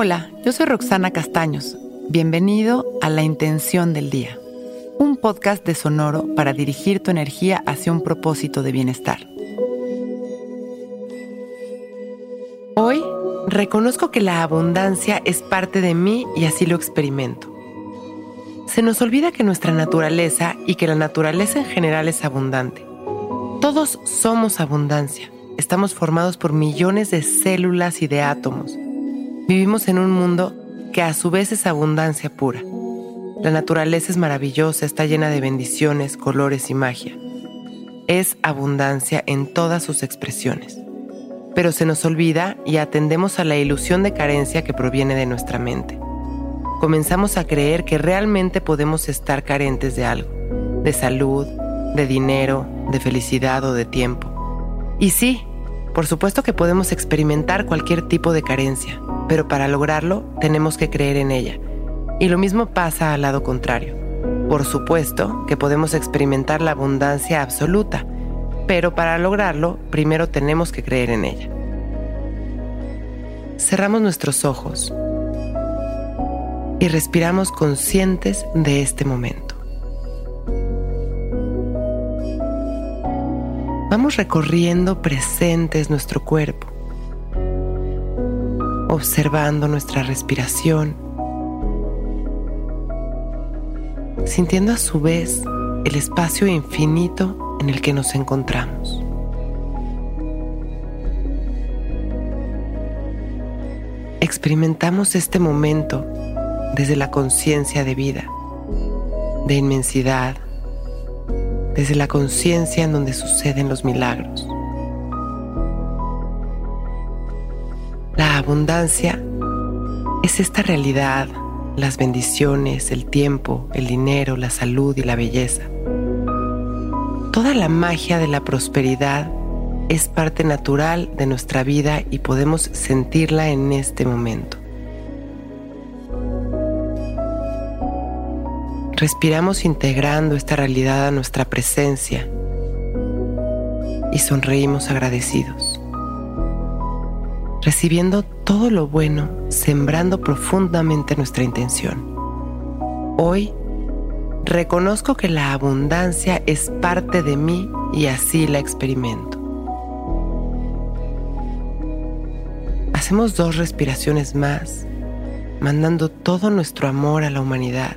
Hola, yo soy Roxana Castaños. Bienvenido a La Intención del Día, un podcast de Sonoro para dirigir tu energía hacia un propósito de bienestar. Hoy reconozco que la abundancia es parte de mí y así lo experimento. Se nos olvida que nuestra naturaleza y que la naturaleza en general es abundante. Todos somos abundancia. Estamos formados por millones de células y de átomos Vivimos en un mundo que a su vez es abundancia pura. La naturaleza es maravillosa, está llena de bendiciones, colores y magia. Es abundancia en todas sus expresiones. Pero se nos olvida y atendemos a la ilusión de carencia que proviene de nuestra mente. Comenzamos a creer que realmente podemos estar carentes de algo, de salud, de dinero, de felicidad o de tiempo. Y sí, por supuesto que podemos experimentar cualquier tipo de carencia, pero para lograrlo tenemos que creer en ella. Y lo mismo pasa al lado contrario. Por supuesto que podemos experimentar la abundancia absoluta, pero para lograrlo primero tenemos que creer en ella. Cerramos nuestros ojos y respiramos conscientes de este momento. Vamos recorriendo presentes nuestro cuerpo observando nuestra respiración, sintiendo a su vez el espacio infinito en el que nos encontramos. Experimentamos este momento desde la conciencia de vida, de inmensidad, desde la conciencia en donde suceden los milagros. abundancia es esta realidad, las bendiciones, el tiempo, el dinero, la salud y la belleza. Toda la magia de la prosperidad es parte natural de nuestra vida y podemos sentirla en este momento. Respiramos integrando esta realidad a nuestra presencia y sonreímos agradecidos recibiendo todo lo bueno, sembrando profundamente nuestra intención. Hoy reconozco que la abundancia es parte de mí y así la experimento. Hacemos dos respiraciones más, mandando todo nuestro amor a la humanidad.